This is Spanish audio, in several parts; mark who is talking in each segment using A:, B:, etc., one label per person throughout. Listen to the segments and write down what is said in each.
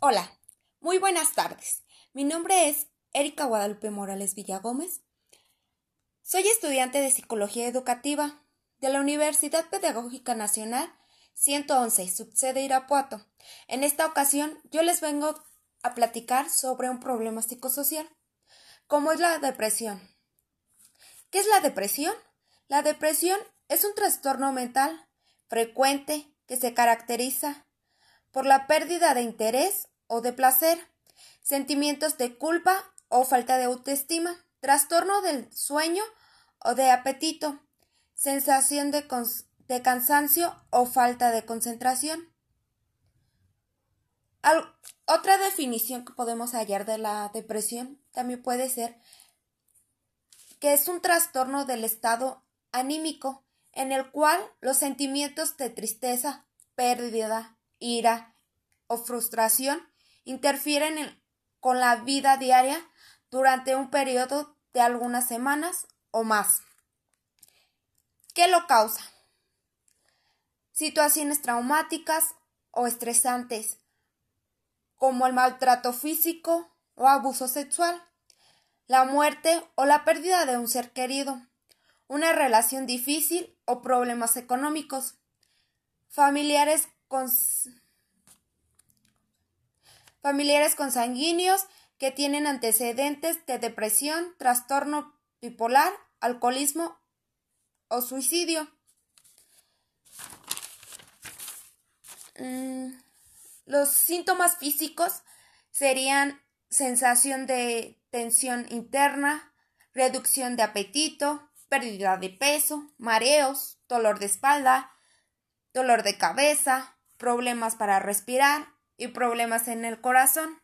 A: Hola, muy buenas tardes. Mi nombre es Erika Guadalupe Morales Villagómez. Soy estudiante de Psicología Educativa de la Universidad Pedagógica Nacional 111, subsede Irapuato. En esta ocasión yo les vengo a platicar sobre un problema psicosocial, como es la depresión. ¿Qué es la depresión? La depresión es un trastorno mental frecuente que se caracteriza por la pérdida de interés o de placer, sentimientos de culpa o falta de autoestima, trastorno del sueño o de apetito, sensación de, cansancio o falta de concentración. otra definición que podemos hallar de la depresión también puede ser que es un trastorno del estado anímico en el cual los sentimientos de tristeza, pérdida, ira o frustración interfieren con la vida diaria durante un periodo de algunas semanas o más. ¿Qué lo causa? Situaciones traumáticas o estresantes, como el maltrato físico o abuso sexual, la muerte o la pérdida de un ser querido, una relación difícil o problemas económicos, familiares familiares consanguíneos que tienen antecedentes de depresión, trastorno bipolar, alcoholismo o suicidio. Mm, los síntomas físicos serían sensación de tensión interna, reducción de apetito, pérdida de peso, mareos, dolor de espalda, dolor de cabeza, problemas para respirar y problemas en el corazón.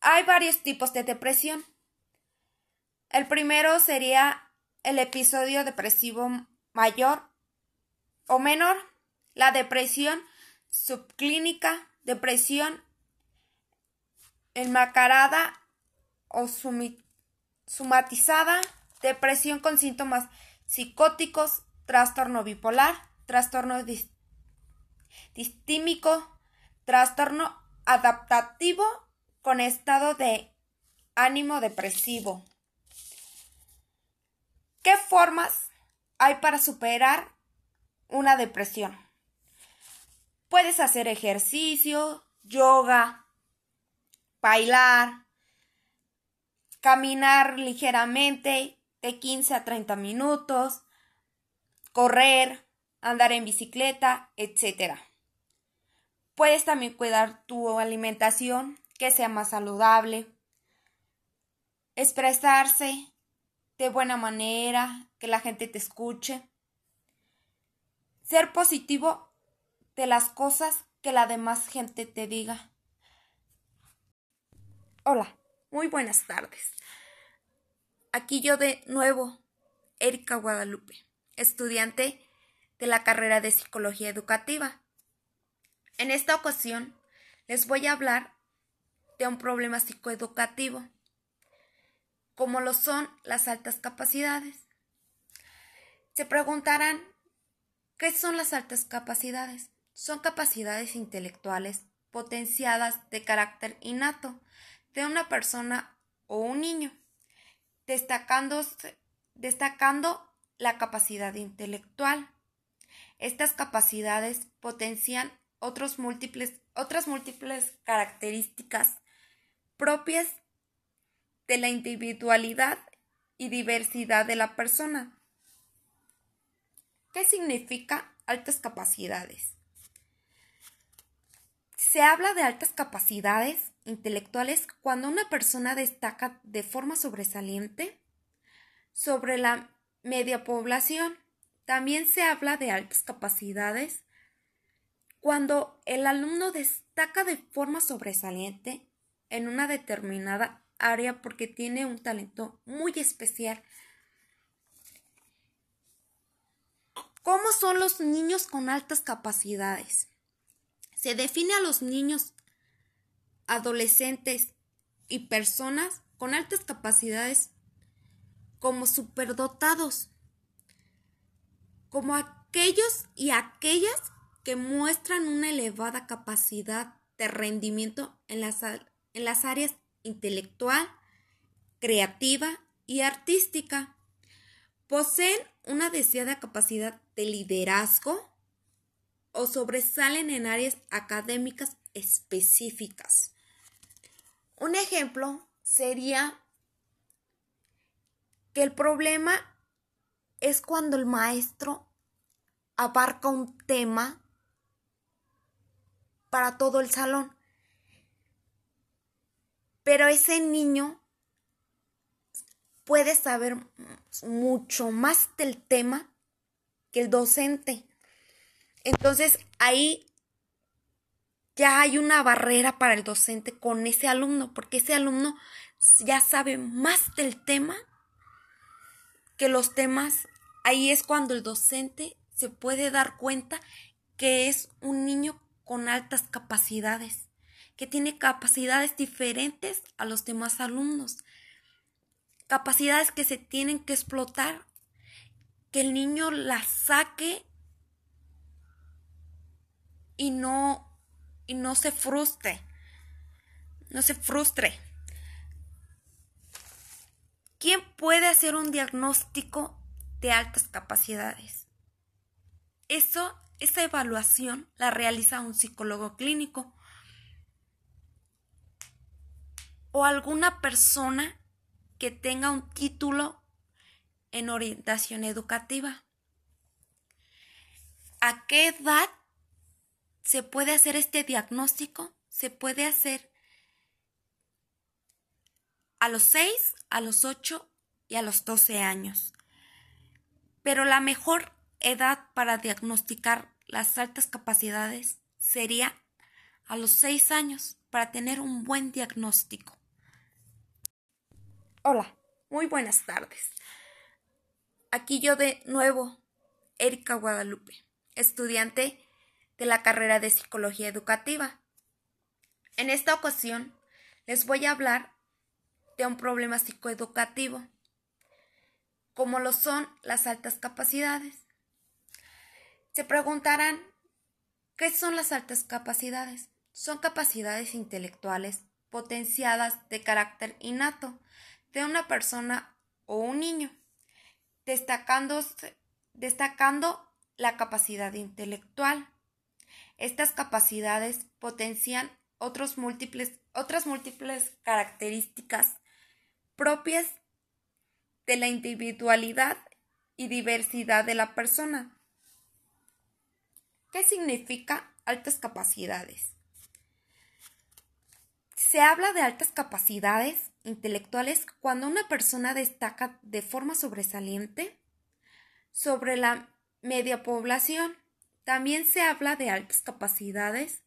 A: Hay varios tipos de depresión. El primero sería el episodio depresivo mayor o menor, la depresión subclínica, depresión enmacarada o sumatizada, depresión con síntomas psicóticos, trastorno bipolar, trastorno distímico, trastorno adaptativo con estado de ánimo depresivo. ¿Qué formas hay para superar una depresión? Puedes hacer ejercicio, yoga, bailar, caminar ligeramente de 15 a 30 minutos, correr, andar en bicicleta, etc. Puedes también cuidar tu alimentación, que sea más saludable, expresarse de buena manera, que la gente te escuche, ser positivo de las cosas que la demás gente te diga. Hola, muy buenas tardes. Aquí yo de nuevo, Erika Guadalupe, estudiante de la carrera de Psicología Educativa. En esta ocasión les voy a hablar de un problema psicoeducativo, como lo son las altas capacidades. Se preguntarán, ¿qué son las altas capacidades? Son capacidades intelectuales potenciadas de carácter innato de una persona o un niño, destacando la capacidad intelectual. Estas capacidades potencian otros múltiples, otras múltiples características propias de la individualidad y diversidad de la persona. ¿Qué significa altas capacidades? Se habla de altas capacidades intelectuales cuando una persona destaca de forma sobresaliente sobre la media población. También se habla de altas capacidades cuando el alumno destaca de forma sobresaliente en una determinada área porque tiene un talento muy especial. ¿Cómo son los niños con altas capacidades? Se define a los niños, adolescentes y personas con altas capacidades como superdotados, como aquellos y aquellas que muestran una elevada capacidad de rendimiento en las, en las áreas intelectual, creativa y artística. Poseen una deseada capacidad de liderazgo o sobresalen en áreas académicas específicas. Un ejemplo sería que el problema es cuando el maestro abarca un tema para todo el salón. Pero ese niño puede saber mucho más del tema que el docente. Entonces ahí ya hay una barrera para el docente con ese alumno, porque ese alumno ya sabe más del tema que los temas. Ahí es cuando el docente se puede dar cuenta que es un niño con altas capacidades, que tiene capacidades diferentes a los demás alumnos capacidades que se tienen que explotar, que el niño las saque y no, y no se frustre, no se frustre. ¿Quién puede hacer un diagnóstico de altas capacidades? Eso, esa evaluación la realiza un psicólogo clínico o alguna persona que tenga un título en orientación educativa. ¿A qué edad se puede hacer este diagnóstico? Se puede hacer a los 6, a los 8 y a los 12 años. Pero la mejor edad para diagnosticar las altas capacidades sería a los 6 años para tener un buen diagnóstico. Hola, muy buenas tardes. Aquí yo de nuevo, Erika Guadalupe, estudiante de la carrera de Psicología Educativa. En esta ocasión les voy a hablar de un problema psicoeducativo, como lo son las altas capacidades. Se preguntarán, ¿qué son las altas capacidades? Son capacidades intelectuales potenciadas de carácter innato de una persona o un niño, destacando la capacidad intelectual. Estas capacidades potencian otros múltiples, otras múltiples características propias de la individualidad y diversidad de la persona. ¿Qué significa altas capacidades? Se habla de altas capacidades intelectuales cuando una persona destaca de forma sobresaliente sobre la media población. También se habla de altas capacidades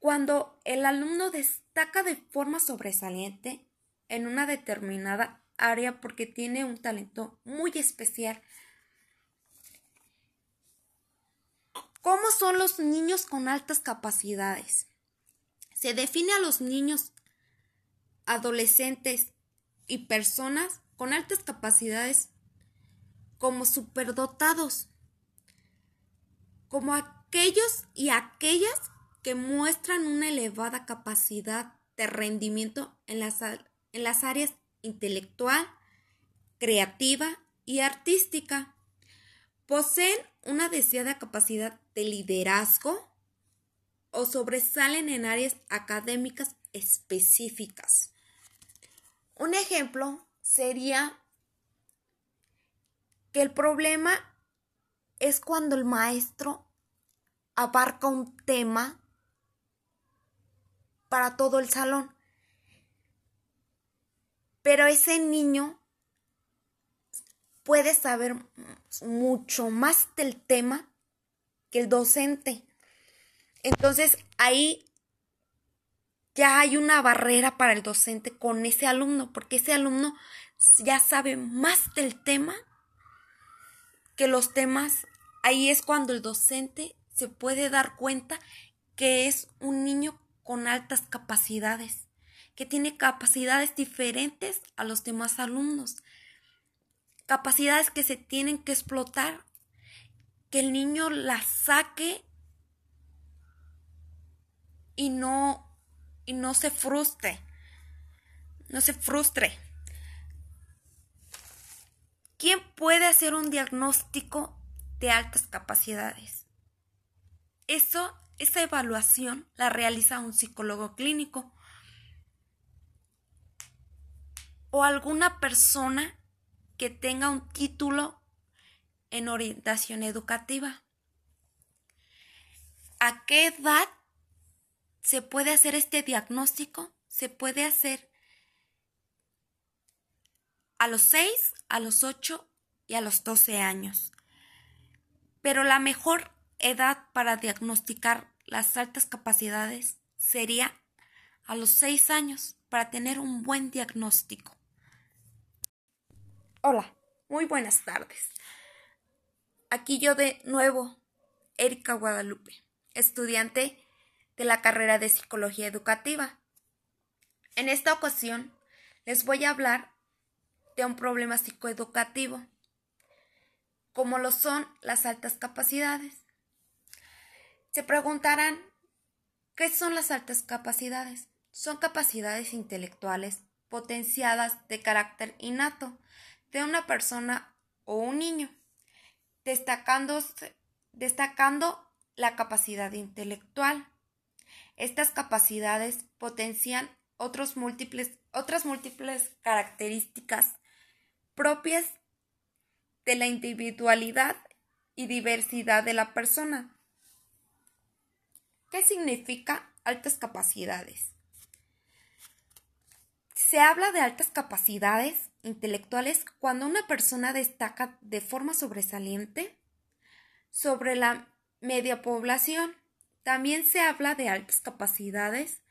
A: cuando el alumno destaca de forma sobresaliente en una determinada área porque tiene un talento muy especial. ¿Cómo son los niños con altas capacidades? Se define a los niños, adolescentes y personas con altas capacidades como superdotados, como aquellos y aquellas que muestran una elevada capacidad de rendimiento en las, en las áreas intelectual, creativa y artística. Poseen una deseada capacidad de liderazgo, o sobresalen en áreas académicas específicas. Un ejemplo sería que el problema es cuando el maestro abarca un tema para todo el salón. Pero ese niño puede saber mucho más del tema que el docente. Entonces ahí ya hay una barrera para el docente con ese alumno, porque ese alumno ya sabe más del tema que los temas. Ahí es cuando el docente se puede dar cuenta que es un niño con altas capacidades, que tiene capacidades diferentes a los demás alumnos, capacidades que se tienen que explotar, que el niño las saque y no, y no se frustre. No se frustre. ¿Quién puede hacer un diagnóstico de altas capacidades? Eso, esa evaluación la realiza un psicólogo clínico o alguna persona que tenga un título en orientación educativa. ¿A qué edad se puede hacer este diagnóstico? Se puede hacer a los 6, a los 8 y a los 12 años. Pero la mejor edad para diagnosticar las altas capacidades sería a los 6 años para tener un buen diagnóstico. Hola, muy buenas tardes. Aquí yo de nuevo, Erika Guadalupe, estudiante de la carrera de Psicología Educativa. En esta ocasión les voy a hablar de un problema psicoeducativo, como lo son las altas capacidades. Se preguntarán, ¿qué son las altas capacidades? Son capacidades intelectuales potenciadas de carácter innato de una persona o un niño destacando, destacando la capacidad intelectual. Estas capacidades potencian otros múltiples, otras múltiples características propias de la individualidad y diversidad de la persona. ¿Qué significa altas capacidades? Se habla de altas capacidades intelectuales cuando una persona destaca de forma sobresaliente sobre la media población. También se habla de altas capacidades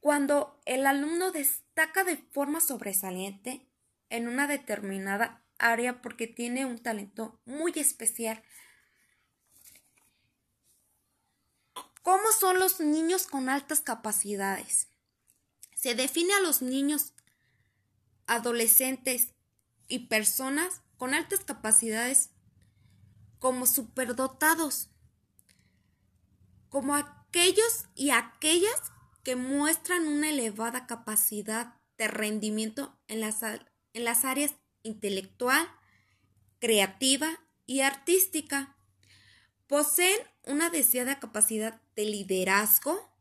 A: cuando el alumno destaca de forma sobresaliente en una determinada área porque tiene un talento muy especial. ¿Cómo son los niños con altas capacidades? Se define a los niños adolescentes y personas con altas capacidades como superdotados, como aquellos y aquellas que muestran una elevada capacidad de rendimiento en las, en las áreas intelectual, creativa y artística. Poseen una deseada capacidad de liderazgo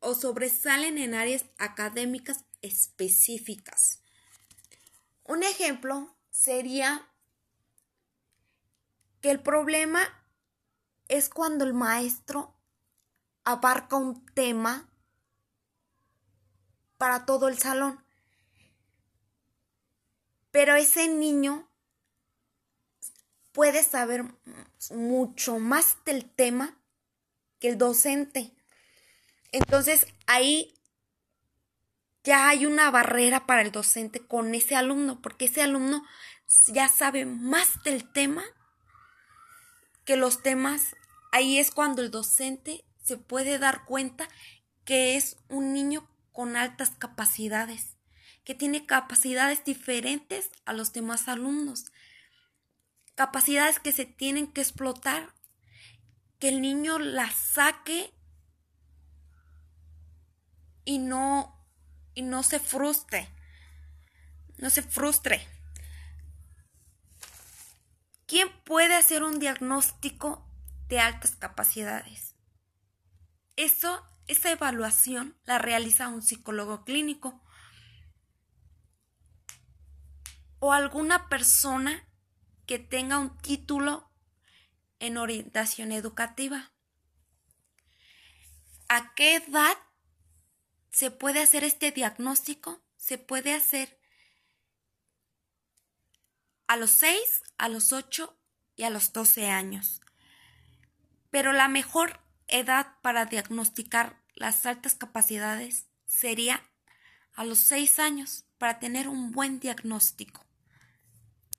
A: o sobresalen en áreas académicas específicas. Un ejemplo sería que el problema es cuando el maestro abarca un tema para todo el salón. Pero ese niño puede saber mucho más del tema que el docente. Entonces ahí ya hay una barrera para el docente con ese alumno, porque ese alumno ya sabe más del tema que los temas. Ahí es cuando el docente se puede dar cuenta que es un niño con altas capacidades, que tiene capacidades diferentes a los demás alumnos, capacidades que se tienen que explotar, que el niño las saque y no y no se frustre. No se frustre. ¿Quién puede hacer un diagnóstico de altas capacidades? Eso, esa evaluación la realiza un psicólogo clínico o alguna persona que tenga un título en orientación educativa. ¿A qué edad se puede hacer este diagnóstico, se puede hacer a los 6, a los 8 y a los 12 años. Pero la mejor edad para diagnosticar las altas capacidades sería a los 6 años para tener un buen diagnóstico.